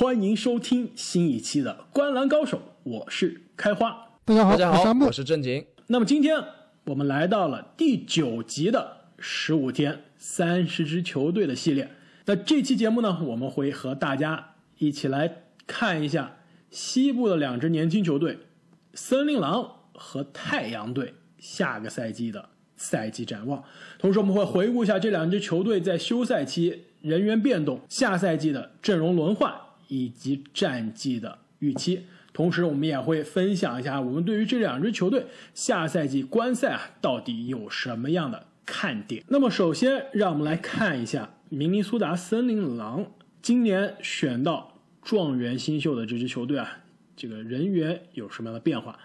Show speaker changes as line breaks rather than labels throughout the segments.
欢迎收听新一期的《观篮高手》，我是开花。
大家好，
大家好
我。是
正经。
那么今天我们来到了第九集的十五天三十支球队的系列。那这期节目呢，我们会和大家一起来看一下西部的两支年轻球队——森林狼和太阳队下个赛季的赛季展望。同时，我们会回顾一下这两支球队在休赛期人员变动、下赛季的阵容轮换以及战绩的预期。同时，我们也会分享一下我们对于这两支球队下赛季观赛啊到底有什么样的看点。那么，首先让我们来看一下明尼苏达森林狼今年选到状元新秀的这支球队啊，这个人员有什么样的变化？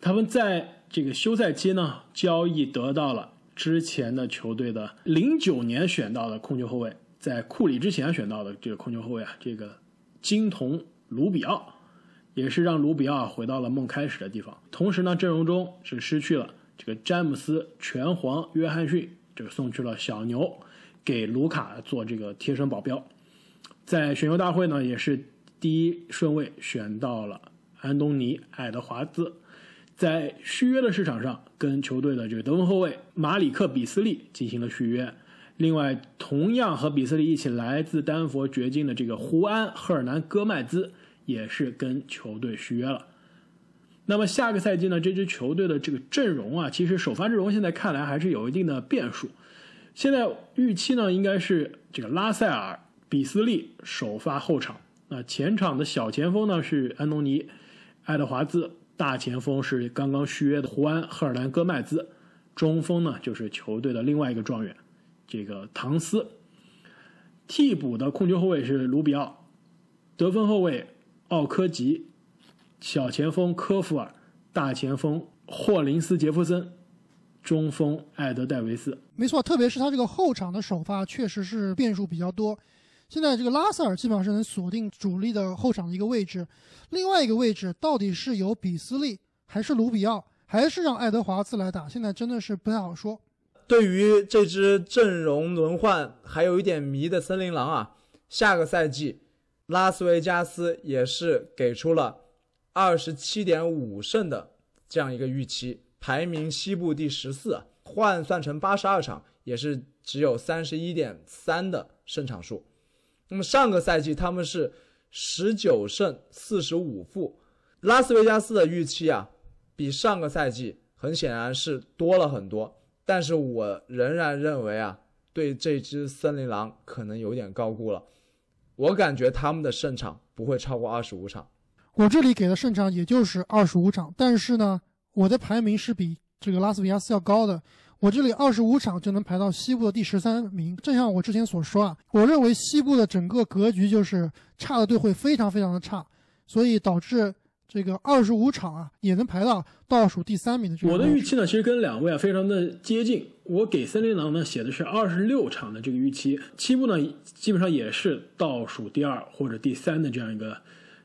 他们在这个休赛期呢，交易得到了之前的球队的零九年选到的控球后卫，在库里之前选到的这个控球后卫啊，这个金童卢比奥。也是让卢比奥回到了梦开始的地方。同时呢，阵容中是失去了这个詹姆斯、拳皇、约翰逊，这个送去了小牛，给卢卡做这个贴身保镖。在选秀大会呢，也是第一顺位选到了安东尼·爱德华兹。在续约的市场上，跟球队的这个得分后卫马里克·比斯利进行了续约。另外，同样和比斯利一起来自丹佛掘金的这个胡安·赫尔南·戈麦兹。也是跟球队续约了。那么下个赛季呢，这支球队的这个阵容啊，其实首发阵容现在看来还是有一定的变数。现在预期呢，应该是这个拉塞尔、比斯利首发后场。那前场的小前锋呢是安东尼、爱德华兹，大前锋是刚刚续约的胡安·赫尔南·戈麦兹，中锋呢就是球队的另外一个状元，这个唐斯。替补的控球后卫是卢比奥，得分后卫。奥科吉、小前锋科夫尔、大前锋霍林斯·杰弗森、中锋艾德戴维斯。
没错，特别是他这个后场的首发，确实是变数比较多。现在这个拉塞尔基本上是能锁定主力的后场的一个位置，另外一个位置到底是由比斯利还是卢比奥，还是让爱德华兹来打？现在真的是不太好说。
对于这支阵容轮换还有一点迷的森林狼啊，下个赛季。拉斯维加斯也是给出了二十七点五胜的这样一个预期，排名西部第十四，换算成八十二场也是只有三十一点三的胜场数。那么上个赛季他们是十九胜四十五负，拉斯维加斯的预期啊比上个赛季很显然是多了很多，但是我仍然认为啊对这只森林狼可能有点高估了。我感觉他们的胜场不会超过二十五场，
我这里给的胜场也就是二十五场，但是呢，我的排名是比这个拉斯维加斯要高的。我这里二十五场就能排到西部的第十三名。正像我之前所说啊，我认为西部的整个格局就是差的队会非常非常的差，所以导致这个二十五场啊也能排到倒数第三名的这个。
我的预期呢，其实跟两位啊非常的接近。我给森林狼呢写的是二十六场的这个预期，七部呢基本上也是倒数第二或者第三的这样一个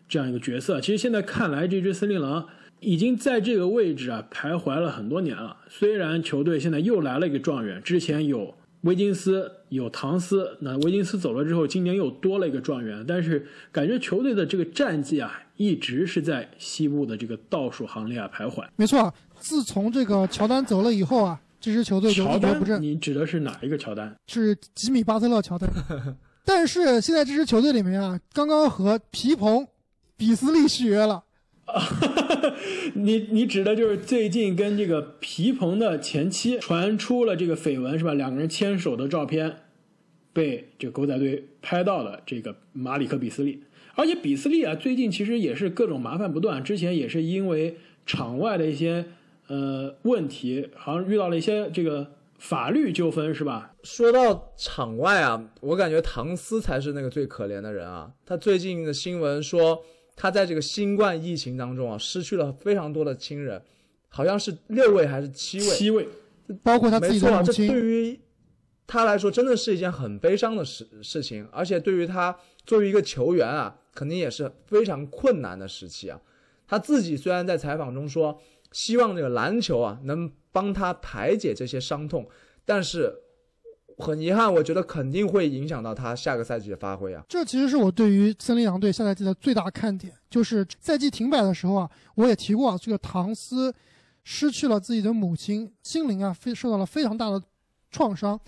这样一个角色。其实现在看来，这支森林狼已经在这个位置啊徘徊了很多年了。虽然球队现在又来了一个状元，之前有威金斯、有唐斯，那威金斯走了之后，今年又多了一个状元，但是感觉球队的这个战绩啊一直是在西部的这个倒数行列啊徘徊。
没错，自从这个乔丹走了以后啊。这支球队就一蹶不振。
你指的是哪一个乔丹？
是吉米巴特勒乔丹。但是现在这支球队里面啊，刚刚和皮蓬、比斯利续约了。
你你指的就是最近跟这个皮蓬的前妻传出了这个绯闻是吧？两个人牵手的照片被这个狗仔队拍到了这个马里克比斯利，而且比斯利啊，最近其实也是各种麻烦不断，之前也是因为场外的一些。呃，问题好像遇到了一些这个法律纠纷，是吧？
说到场外啊，我感觉唐斯才是那个最可怜的人啊。他最近的新闻说，他在这个新冠疫情当中啊，失去了非常多的亲人，好像是六位还是七位？
七位，
包括他自己的母亲。
这对于他来说，真的是一件很悲伤的事事情，而且对于他作为一个球员啊，肯定也是非常困难的时期啊。他自己虽然在采访中说。希望这个篮球啊能帮他排解这些伤痛，但是很遗憾，我觉得肯定会影响到他下个赛季的发挥啊。
这其实是我对于森林狼队下赛季的最大看点，就是赛季停摆的时候啊，我也提过啊，这个唐斯失去了自己的母亲，心灵啊非受到了非常大的创伤。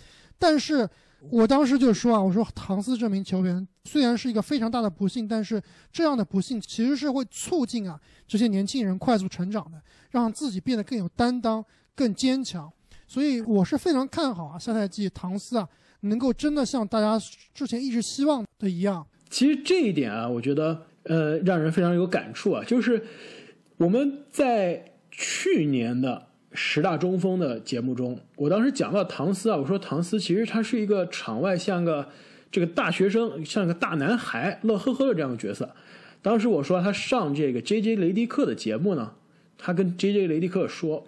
但是我当时就说啊，我说唐斯这名球员虽然是一个非常大的不幸，但是这样的不幸其实是会促进啊这些年轻人快速成长的，让自己变得更有担当、更坚强。所以我是非常看好啊，下赛季唐斯啊能够真的像大家之前一直希望的一样。
其实这一点啊，我觉得呃让人非常有感触啊，就是我们在去年的十大中锋的节目中，我当时讲到唐斯啊，我说唐斯其实他是一个场外像个这个大学生，像个大男孩，乐呵呵的这样的角色。当时我说他上这个 J J 雷迪克的节目呢，他跟 J J 雷迪克说。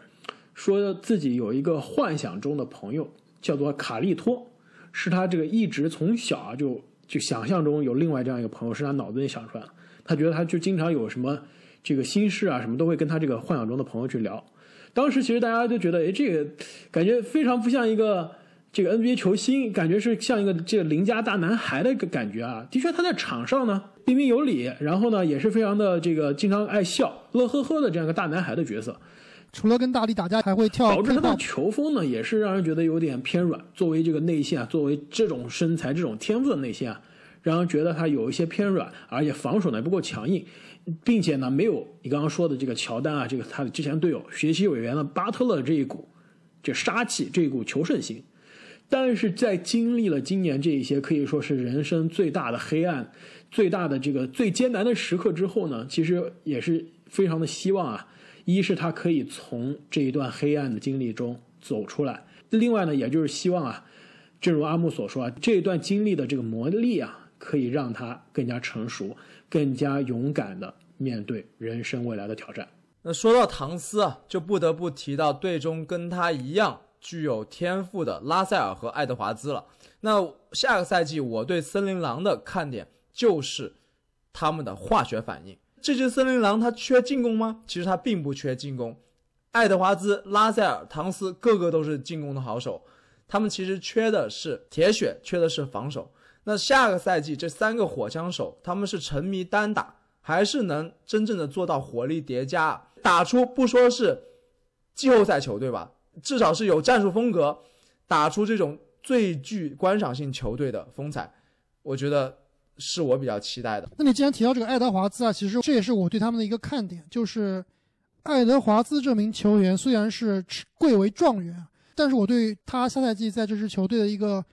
说自己有一个幻想中的朋友，叫做卡利托，是他这个一直从小啊就就想象中有另外这样一个朋友，是他脑子里想出来的。他觉得他就经常有什么这个心事啊什么，都会跟他这个幻想中的朋友去聊。当时其实大家都觉得，哎，这个感觉非常不像一个这个 NBA 球星，感觉是像一个这个邻家大男孩的一个感觉啊。的确，他在场上呢彬彬有礼，然后呢也是非常的这个经常爱笑、乐呵呵的这样一个大男孩的角色。
除了跟大力打架，还会跳。
导致他的球风呢，也是让人觉得有点偏软。作为这个内线啊，作为这种身材、这种天赋的内线啊，让人觉得他有一些偏软，而且防守呢不够强硬，并且呢没有你刚刚说的这个乔丹啊，这个他的之前队友、学习委员的巴特勒这一股这杀气、这一股求胜心。但是在经历了今年这一些可以说是人生最大的黑暗、最大的这个最艰难的时刻之后呢，其实也是非常的希望啊。一是他可以从这一段黑暗的经历中走出来，另外呢，也就是希望啊，正如阿木所说啊，这一段经历的这个磨砺啊，可以让他更加成熟，更加勇敢的面对人生未来的挑战。
那说到唐斯啊，就不得不提到队中跟他一样具有天赋的拉塞尔和爱德华兹了。那下个赛季我对森林狼的看点就是他们的化学反应。这只森林狼它缺进攻吗？其实它并不缺进攻。爱德华兹、拉塞尔、唐斯个个都是进攻的好手，他们其实缺的是铁血，缺的是防守。那下个赛季这三个火枪手，他们是沉迷单打，还是能真正的做到火力叠加，打出不说是季后赛球队吧，至少是有战术风格，打出这种最具观赏性球队的风采。我觉得。是我比较期待的。
那你既然提到这个爱德华兹啊，其实这也是我对他们的一个看点，就是爱德华兹这名球员虽然是贵为状元，但是我对他下赛季在这支球队的一个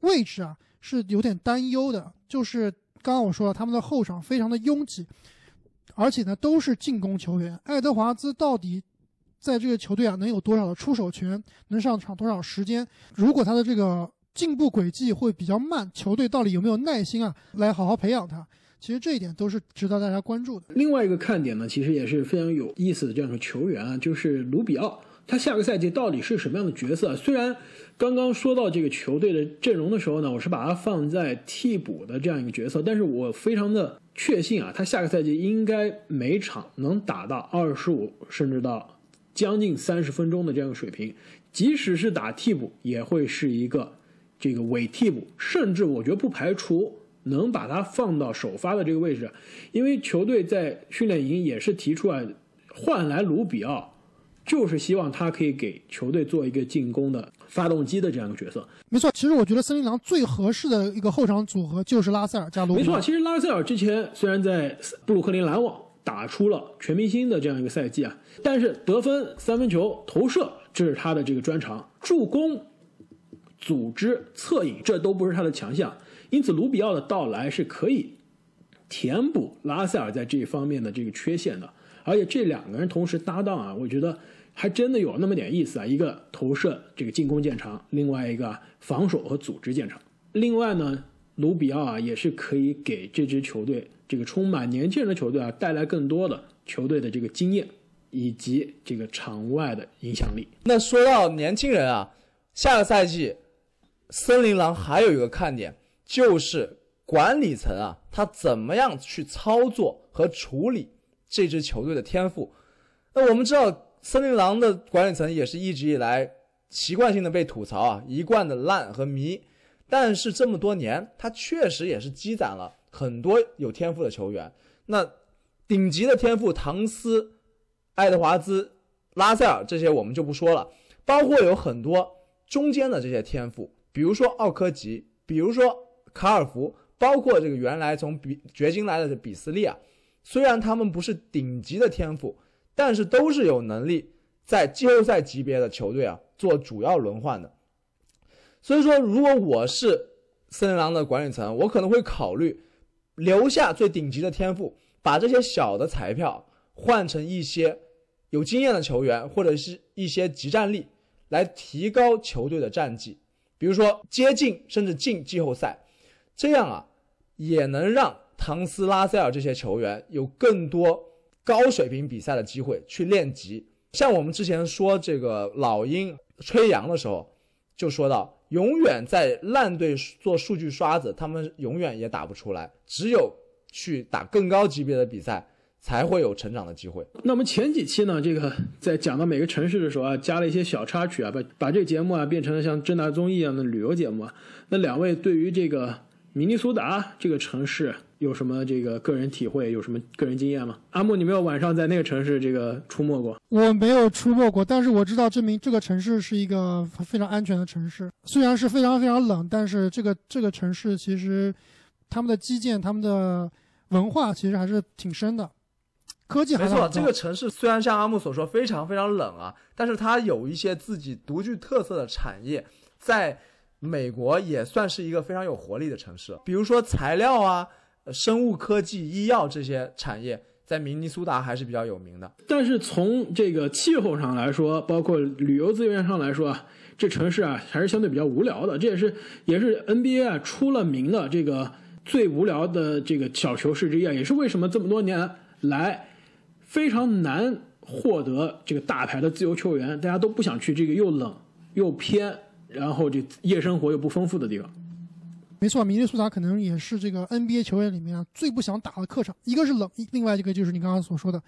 位置啊是有点担忧的。就是刚刚我说了，他们的后场非常的拥挤，而且呢都是进攻球员。爱德华兹到底在这个球队啊能有多少的出手权，能上场多少时间？如果他的这个进步轨迹会比较慢，球队到底有没有耐心啊，来好好培养他？其实这一点都是值得大家关注的。
另外一个看点呢，其实也是非常有意思的这样的球员啊，就是卢比奥，他下个赛季到底是什么样的角色？虽然刚刚说到这个球队的阵容的时候呢，我是把他放在替补的这样一个角色，但是我非常的确信啊，他下个赛季应该每场能打到二十五甚至到将近三十分钟的这样一个水平，即使是打替补，也会是一个。这个伪替补，甚至我觉得不排除能把他放到首发的这个位置，因为球队在训练营也是提出来换来卢比奥，就是希望他可以给球队做一个进攻的发动机的这样一个角色。
没错，其实我觉得森林狼最合适的一个后场组合就是拉塞尔加卢。
没错，其实拉塞尔之前虽然在布鲁克林篮网打出了全明星的这样一个赛季啊，但是得分、三分球投射这是他的这个专长，助攻。组织策应，这都不是他的强项，因此卢比奥的到来是可以填补拉塞尔在这一方面的这个缺陷的。而且这两个人同时搭档啊，我觉得还真的有那么点意思啊。一个投射这个进攻见长，另外一个防守和组织见长。另外呢，卢比奥啊也是可以给这支球队这个充满年轻人的球队啊带来更多的球队的这个经验以及这个场外的影响力。
那说到年轻人啊，下个赛季。森林狼还有一个看点，就是管理层啊，他怎么样去操作和处理这支球队的天赋？那我们知道，森林狼的管理层也是一直以来习惯性的被吐槽啊，一贯的烂和迷。但是这么多年，他确实也是积攒了很多有天赋的球员。那顶级的天赋，唐斯、爱德华兹、拉塞尔这些我们就不说了，包括有很多中间的这些天赋，比如说奥科吉，比如说卡尔福，包括这个原来从比掘金来的比斯利啊。虽然他们不是顶级的天赋，但是都是有能力在季后赛级别的球队啊做主要轮换的。所以说，如果我是森林狼的管理层，我可能会考虑留下最顶级的天赋，把这些小的彩票换成一些有经验的球员，或者是一些集战力，来提高球队的战绩。比如说接近甚至进季后赛，这样啊，也能让唐斯、拉塞尔这些球员有更多高水平比赛的机会去练级。像我们之前说这个老鹰吹杨的时候，就说到。永远在烂队做数据刷子，他们永远也打不出来。只有去打更高级别的比赛，才会有成长的机会。
那么前几期呢，这个在讲到每个城市的时候啊，加了一些小插曲啊，把把这个节目啊变成了像正大综艺一样的旅游节目啊。那两位对于这个明尼苏达这个城市。有什么这个个人体会？有什么个人经验吗？阿木，你没有晚上在那个城市这个出没过？
我没有出没过，但是我知道证明这个城市是一个非常安全的城市。虽然是非常非常冷，但是这个这个城市其实他们的基建、他们的文化其实还是挺深的。科技
没错，这个城市虽然像阿木所说非常非常冷啊，但是它有一些自己独具特色的产业，在美国也算是一个非常有活力的城市。比如说材料啊。生物科技、医药这些产业在明尼苏达还是比较有名的。
但是从这个气候上来说，包括旅游资源上来说啊，这城市啊还是相对比较无聊的。这也是也是 NBA 啊出了名的这个最无聊的这个小球市之一，啊，也是为什么这么多年来非常难获得这个大牌的自由球员，大家都不想去这个又冷又偏，然后这夜生活又不丰富的地方。
没错，明尼苏达可能也是这个 NBA 球员里面最不想打的客场。一个是冷，另外一个就是你刚刚所说的，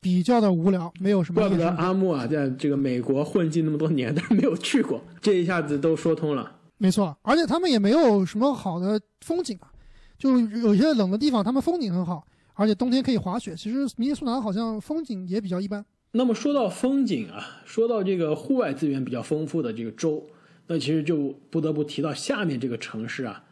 比较的无聊，没有什么。
怪不得阿木啊，在这个美国混迹那么多年，但是没有去过，这一下子都说通了。
没错，而且他们也没有什么好的风景啊，就有些冷的地方，他们风景很好，而且冬天可以滑雪。其实明尼苏达好像风景也比较一般。
那么说到风景啊，说到这个户外资源比较丰富的这个州，那其实就不得不提到下面这个城市啊。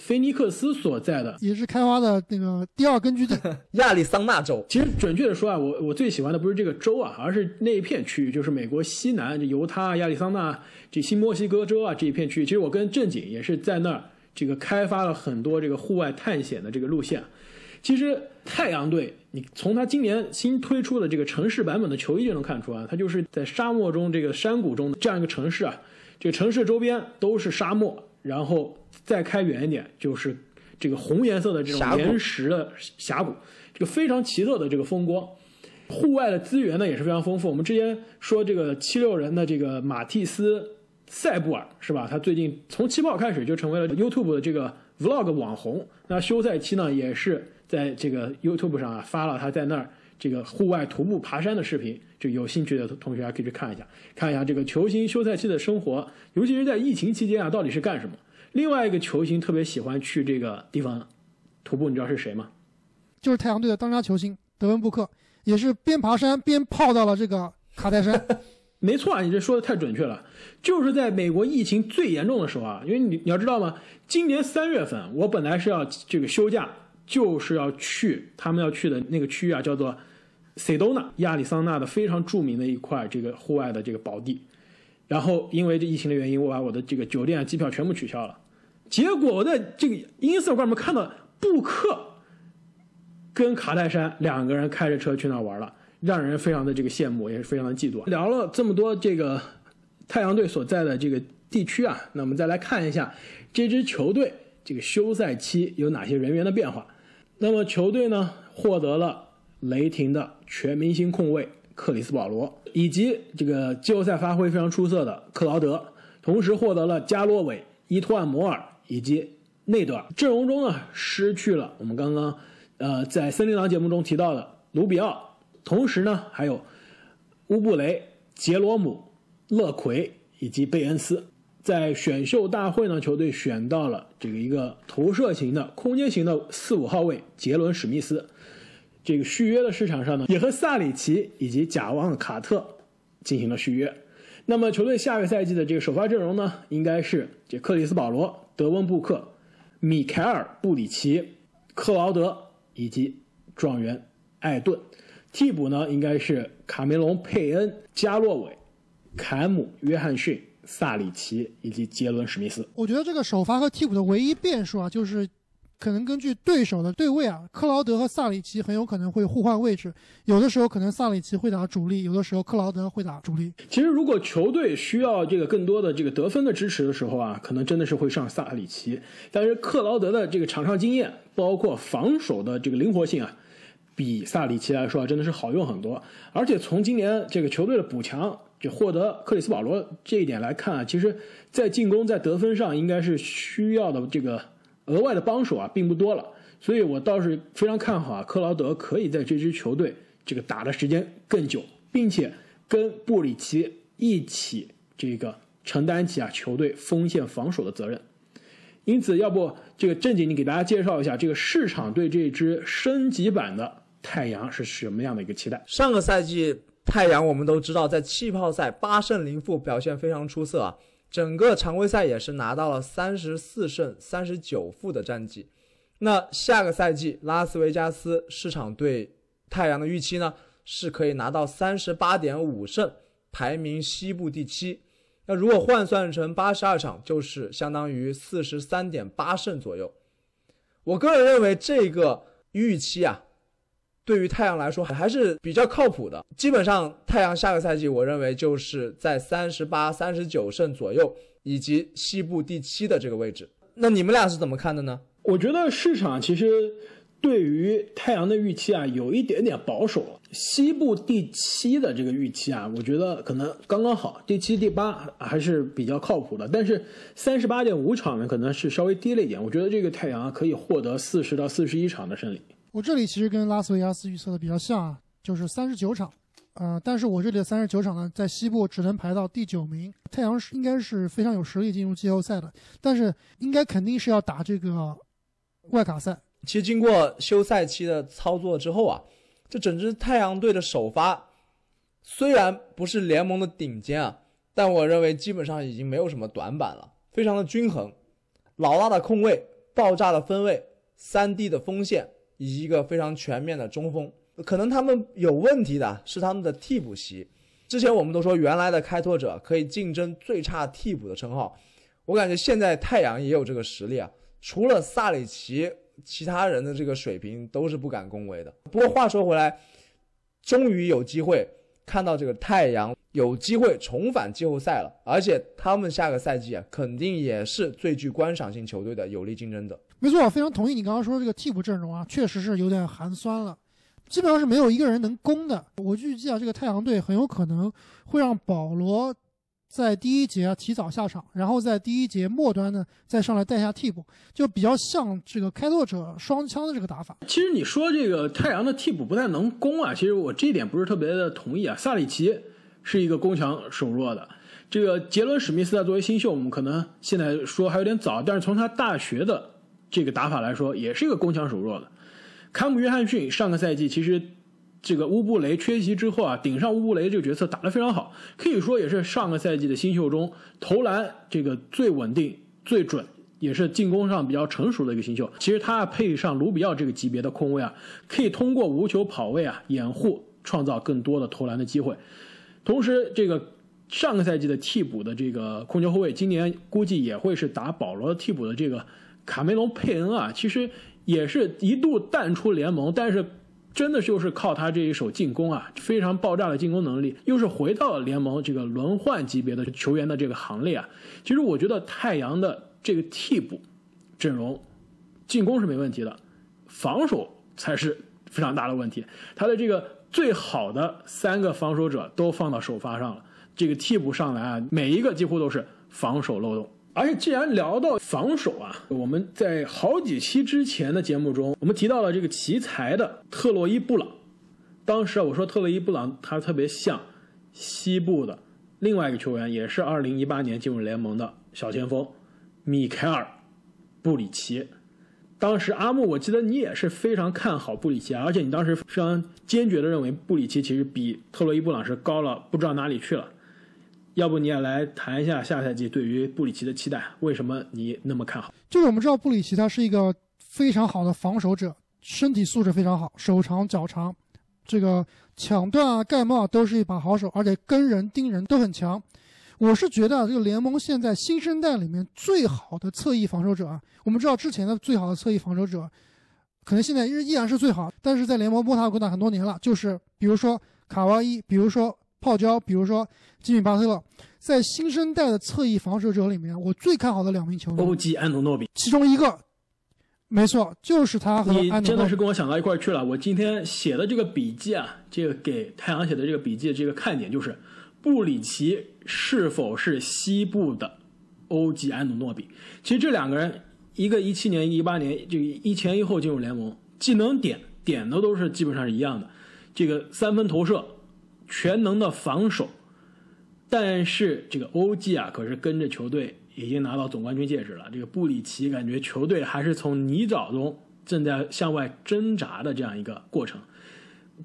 菲尼克斯所在的
也是开发的那个第二根据地，
亚利桑那州。
其实准确的说啊，我我最喜欢的不是这个州啊，而是那一片区域，就是美国西南，这犹他、亚利桑那、这新墨西哥州啊这一片区域。其实我跟正经也是在那儿这个开发了很多这个户外探险的这个路线。其实太阳队，你从他今年新推出的这个城市版本的球衣就能看出啊，它就是在沙漠中这个山谷中的这样一个城市啊，这个城市周边都是沙漠，然后。再开远一点，就是这个红颜色的这种岩石的峡谷，这个非常奇特的这个风光。户外的资源呢也是非常丰富。我们之前说这个七六人的这个马蒂斯·塞布尔是吧？他最近从起跑开始就成为了 YouTube 的这个 Vlog 网红。那休赛期呢也是在这个 YouTube 上啊发了他在那儿这个户外徒步爬山的视频。就有兴趣的同学可以去看一下，看一下这个球星休赛期的生活，尤其是在疫情期间啊到底是干什么。另外一个球星特别喜欢去这个地方徒步，你知道是谁吗？
就是太阳队的当家球星德文布克，也是边爬山边泡到了这个卡戴珊。
没错啊，你这说的太准确了，就是在美国疫情最严重的时候啊，因为你你要知道吗？今年三月份我本来是要这个休假，就是要去他们要去的那个区域啊，叫做塞多纳，亚利桑那的非常著名的一块这个户外的这个宝地。然后因为这疫情的原因，我把我的这个酒店、机票全部取消了。结果我在这个 ins 上面看到布克跟卡戴珊两个人开着车去那玩了，让人非常的这个羡慕，也是非常的嫉妒。聊了这么多这个太阳队所在的这个地区啊，那我们再来看一下这支球队这个休赛期有哪些人员的变化。那么球队呢获得了雷霆的全明星控卫。克里斯保罗以及这个季后赛发挥非常出色的克劳德，同时获得了加洛韦、伊托万摩尔以及内德尔。阵容中呢，失去了我们刚刚呃在森林狼节目中提到的卢比奥，同时呢还有乌布雷、杰罗姆、勒奎以及贝恩斯。在选秀大会呢，球队选到了这个一个投射型的、空间型的四五号位杰伦史密斯。这个续约的市场上呢，也和萨里奇以及贾旺卡特进行了续约。那么球队下个赛季的这个首发阵容呢，应该是这克里斯保罗、德温布克、米凯尔布里奇、克劳德以及状元艾顿。替补呢，应该是卡梅隆佩恩、加洛韦、凯姆约翰逊。萨里奇以及杰伦史密斯，
我觉得这个首发和替补的唯一变数啊，就是可能根据对手的对位啊，克劳德和萨里奇很有可能会互换位置，有的时候可能萨里奇会打主力，有的时候克劳德会打主力。
其实如果球队需要这个更多的这个得分的支持的时候啊，可能真的是会上萨里奇，但是克劳德的这个场上经验，包括防守的这个灵活性啊，比萨里奇来说啊真的是好用很多，而且从今年这个球队的补强。就获得克里斯保罗这一点来看啊，其实，在进攻在得分上应该是需要的这个额外的帮手啊，并不多了。所以我倒是非常看好啊，克劳德可以在这支球队这个打的时间更久，并且跟布里奇一起这个承担起啊球队锋线防守的责任。因此，要不这个正经你给大家介绍一下这个市场对这支升级版的太阳是什么样的一个期待？
上个赛季。太阳我们都知道，在气泡赛八胜零负，表现非常出色啊！整个常规赛也是拿到了三十四胜三十九负的战绩。那下个赛季，拉斯维加斯市场对太阳的预期呢，是可以拿到三十八点五胜，排名西部第七。那如果换算成八十二场，就是相当于四十三点八胜左右。我个人认为这个预期啊。对于太阳来说还是比较靠谱的，基本上太阳下个赛季，我认为就是在三十八、三十九胜左右，以及西部第七的这个位置。那你们俩是怎么看的呢？
我觉得市场其实对于太阳的预期啊，有一点点保守。西部第七的这个预期啊，我觉得可能刚刚好，第七、第八还是比较靠谱的。但是三十八点五场呢，可能是稍微低了一点。我觉得这个太阳可以获得四十到四十一场的胜利。
我这里其实跟拉斯维加斯预测的比较像啊，就是三十九场，呃，但是我这里的三十九场呢，在西部只能排到第九名。太阳是应该是非常有实力进入季后赛的，但是应该肯定是要打这个外卡赛。
其实经过休赛期的操作之后啊，这整支太阳队的首发虽然不是联盟的顶尖啊，但我认为基本上已经没有什么短板了，非常的均衡，老大的控卫，爆炸的分位，三 D 的锋线。以及一个非常全面的中锋，可能他们有问题的是他们的替补席。之前我们都说原来的开拓者可以竞争最差替补的称号，我感觉现在太阳也有这个实力啊。除了萨里奇，其他人的这个水平都是不敢恭维的。不过话说回来，终于有机会看到这个太阳有机会重返季后赛了，而且他们下个赛季啊，肯定也是最具观赏性球队的有力竞争者。
没错，我非常同意你刚刚说的这个替补阵容啊，确实是有点寒酸了，基本上是没有一个人能攻的。我预计啊，这个太阳队很有可能会让保罗在第一节啊提早下场，然后在第一节末端呢再上来带下替补，就比较像这个开拓者双枪的这个打法。
其实你说这个太阳的替补不太能攻啊，其实我这一点不是特别的同意啊。萨里奇是一个攻强守弱的，这个杰伦史密斯啊作为新秀，我们可能现在说还有点早，但是从他大学的。这个打法来说，也是一个攻强守弱的。坎姆约翰逊上个赛季其实这个乌布雷缺席之后啊，顶上乌布雷这个角色打得非常好，可以说也是上个赛季的新秀中投篮这个最稳定、最准，也是进攻上比较成熟的一个新秀。其实他配上卢比奥这个级别的控卫啊，可以通过无球跑位啊掩护，创造更多的投篮的机会。同时，这个上个赛季的替补的这个控球后卫，今年估计也会是打保罗替补的这个。卡梅隆佩恩啊，其实也是一度淡出联盟，但是真的就是靠他这一手进攻啊，非常爆炸的进攻能力，又是回到了联盟这个轮换级别的球员的这个行列啊。其实我觉得太阳的这个替补阵容，进攻是没问题的，防守才是非常大的问题。他的这个最好的三个防守者都放到首发上了，这个替补上来啊，每一个几乎都是防守漏洞。而且，既然聊到防守啊，我们在好几期之前的节目中，我们提到了这个奇才的特洛伊·布朗。当时啊，我说特洛伊·布朗他特别像西部的另外一个球员，也是二零一八年进入联盟的小前锋米凯尔·布里奇。当时阿木，我记得你也是非常看好布里奇，而且你当时非常坚决的认为布里奇其实比特洛伊·布朗是高了不知道哪里去了。要不你也来谈一下下赛季对于布里奇的期待？为什么你那么看好？
就是我们知道布里奇他是一个非常好的防守者，身体素质非常好，手长脚长，这个抢断啊、盖帽都是一把好手，而且跟人盯人都很强。我是觉得这个联盟现在新生代里面最好的侧翼防守者啊，我们知道之前的最好的侧翼防守者，可能现在依依然是最好，但是在联盟摸爬滚打很多年了，就是比如说卡哇伊，比如说泡椒，比如说吉米巴特勒，在新生代的侧翼防守者里面，我最看好的两名球员，
欧吉安努诺比，
其中一个，没错，就是他和
你
安东诺比。
真的是跟我想到一块去了。我今天写的这个笔记啊，这个给太阳写的这个笔记，这个看点就是布里奇是否是西部的欧吉安努诺比。其实这两个人，一个一七年，一八年，这个一前一后进入联盟，技能点点的都是基本上是一样的。这个三分投射，全能的防守，但是这个欧记啊，可是跟着球队已经拿到总冠军戒指了。这个布里奇感觉球队还是从泥沼中正在向外挣扎的这样一个过程。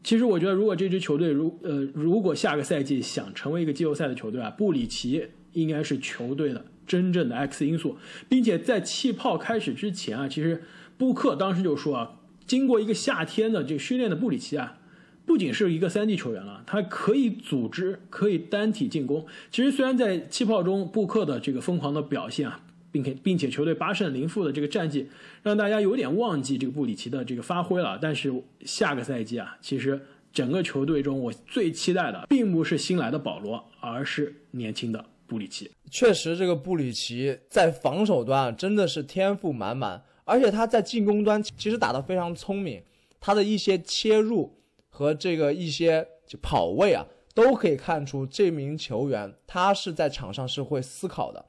其实我觉得，如果这支球队如呃，如果下个赛季想成为一个季后赛的球队啊，布里奇应该是球队的真正的 X 因素，并且在气泡开始之前啊，其实布克当时就说啊，经过一个夏天的这个训练的布里奇啊，不仅是一个三 D 球员了，他可以组织，可以单体进攻。其实虽然在气泡中布克的这个疯狂的表现啊，并且并且球队八胜零负的这个战绩，让大家有点忘记这个布里奇的这个发挥了。但是下个赛季啊，其实整个球队中我最期待的，并不是新来的保罗，而是年轻的布里奇。
确实，这个布里奇在防守端真的是天赋满满，而且他在进攻端其实打得非常聪明，他的一些切入和这个一些就跑位啊，都可以看出这名球员他是在场上是会思考的。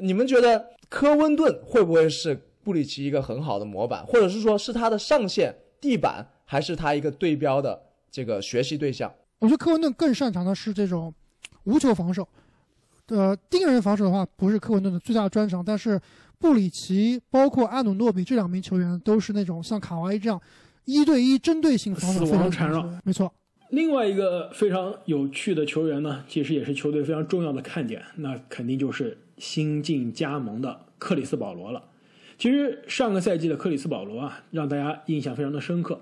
你们觉得科温顿会不会是布里奇一个很好的模板，或者是说是他的上限地板，还是他一个对标的这个学习对象？
我觉得科文顿更擅长的是这种无球防守，呃，盯人防守的话不是科文顿的最大专长，但是布里奇包括阿努诺比这两名球员都是那种像卡哇伊这样一对一针对性防守
死亡
非常
缠绕
没错，
另外一个非常有趣的球员呢，其实也是球队非常重要的看点，那肯定就是新晋加盟的克里斯保罗了。其实上个赛季的克里斯保罗啊，让大家印象非常的深刻。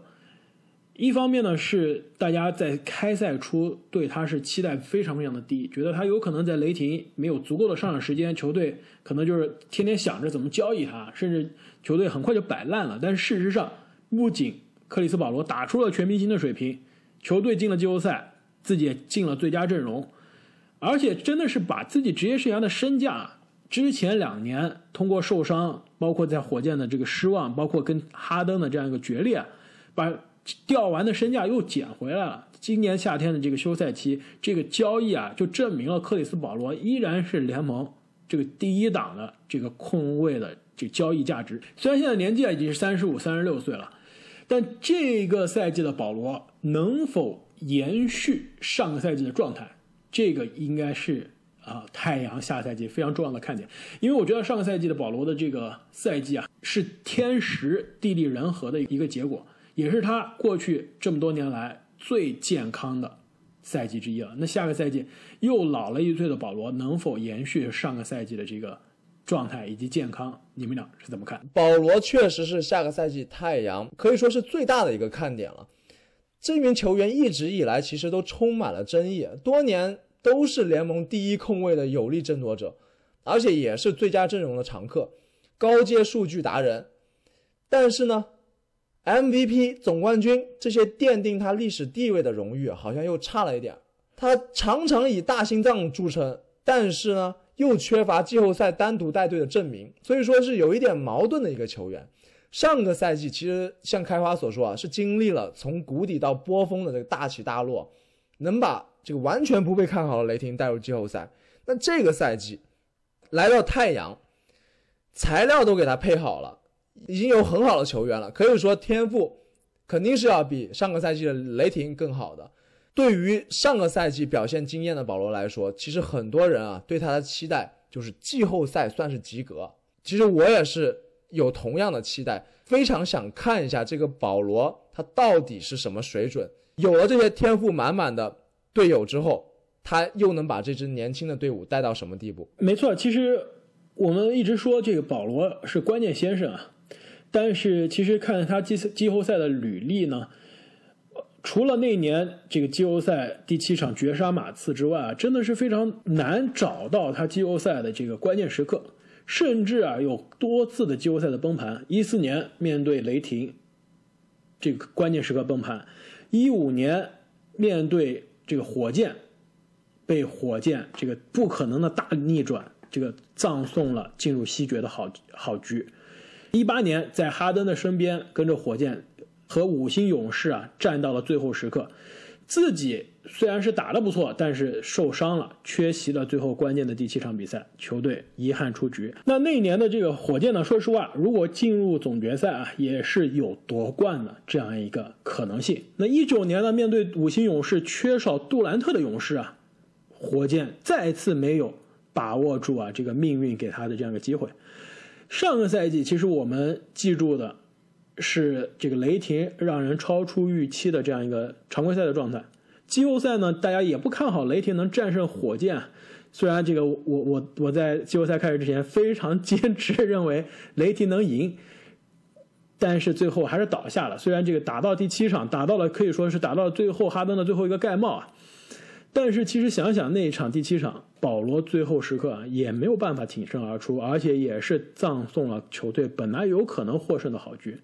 一方面呢，是大家在开赛初对他是期待非常非常的低，觉得他有可能在雷霆没有足够的上场时间，球队可能就是天天想着怎么交易他，甚至球队很快就摆烂了。但事实上，不仅克里斯保罗打出了全明星的水平，球队进了季后赛，自己也进了最佳阵容，而且真的是把自己职业生涯的身价，之前两年通过受伤，包括在火箭的这个失望，包括跟哈登的这样一个决裂，把掉完的身价又捡回来了。今年夏天的这个休赛期，这个交易啊，就证明了克里斯保罗依然是联盟这个第一档的这个控卫的这交易价值。虽然现在年纪啊已经是三十五、三十六岁了，但这个赛季的保罗能否延续上个赛季的状态，这个应该是啊太阳下赛季非常重要的看点。因为我觉得上个赛季的保罗的这个赛季啊，是天时地利人和的一个结果，也是他过去这么多年来最健康的赛季之一了。那下个赛季又老了一岁的保罗，能否延续上个赛季的这个状态以及健康？你们俩是怎么看？
保罗确实是下个赛季太阳可以说是最大的一个看点了。这名球员一直以来其实都充满了争议，多年都是联盟第一控卫的有力争夺者，而且也是最佳阵容的常客，高阶数据达人。但是呢，MVP、总冠军这些奠定他历史地位的荣誉好像又差了一点。他常常以大心脏著称，但是呢，又缺乏季后赛单独带队的证明，所以说是有一点矛盾的一个球员。上个赛季其实像开花所说啊，是经历了从谷底到波峰的这个大起大落，能把这个完全不被看好的雷霆带入季后赛。那这个赛季来到太阳，材料都给他配好了，已经有很好的球员了，可以说天赋肯定是要比上个赛季的雷霆更好的。对于上个赛季表现惊艳的保罗来说，其实很多人啊对他的期待就是季后赛算是及格。其实我也是有同样的期待，非常想看一下这个保罗他到底是什么水准。有了这些天赋满满的队友之后，他又能把这支年轻的队伍带到什么地步？
没错，其实我们一直说这个保罗是关键先生啊，但是其实看他季季后赛的履历呢。除了那年这个季后赛第七场绝杀马刺之外啊，真的是非常难找到他季后赛的这个关键时刻，甚至啊有多次的季后赛的崩盘。一四年面对雷霆，这个关键时刻崩盘；一五年面对这个火箭，被火箭这个不可能的大逆转，这个葬送了进入西决的好好局。一八年在哈登的身边跟着火箭。和五星勇士啊战到了最后时刻，自己虽然是打得不错，但是受伤了，缺席了最后关键的第七场比赛，球队遗憾出局。那那年的这个火箭呢，说实话，如果进入总决赛啊，也是有夺冠的这样一个可能性。那一九年呢，面对五星勇士，缺少杜兰特的勇士啊，火箭再次没有把握住啊这个命运给他的这样一个机会。上个赛季其实我们记住的。是这个雷霆让人超出预期的这样一个常规赛的状态，季后赛呢，大家也不看好雷霆能战胜火箭。虽然这个我我我在季后赛开始之前非常坚持 认为雷霆能赢，但是最后还是倒下了。虽然这个打到第七场，打到了可以说是打到了最后哈登的最后一个盖帽啊，但是其实想想那一场第七场，保罗最后时刻啊也没有办法挺身而出，而且也是葬送了球队本来有可能获胜的好局。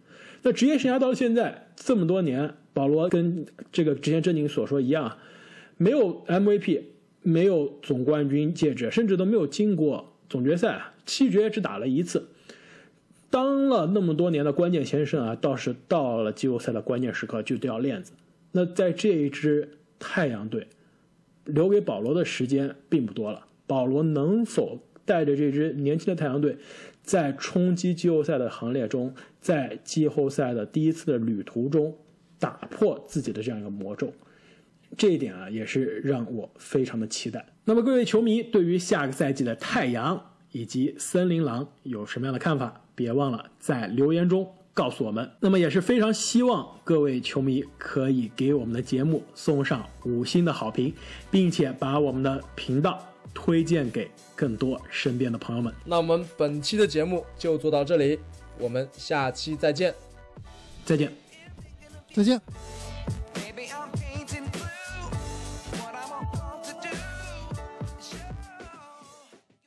那职业生涯到了现在这么多年，保罗跟这个之前正经所说一样，没有 MVP，没有总冠军戒指，甚至都没有进过总决赛，七决只打了一次。当了那么多年的关键先生啊，倒是到了季后赛的关键时刻就掉链子。那在这一支太阳队，留给保罗的时间并不多了。保罗能否带着这支年轻的太阳队？在冲击季后赛的行列中，在季后赛的第一次的旅途中，打破自己的这样一个魔咒，这一点啊，也是让我非常的期待。那么各位球迷，对于下个赛季的太阳以及森林狼有什么样的看法？别忘了在留言中告诉我们。那么也是非常希望各位球迷可以给我们的节目送上五星的好评，并且把我们的频道。推荐给更多身边的朋友们。
那我们本期的节目就做到这里，我们下期再见，
再见，
再见。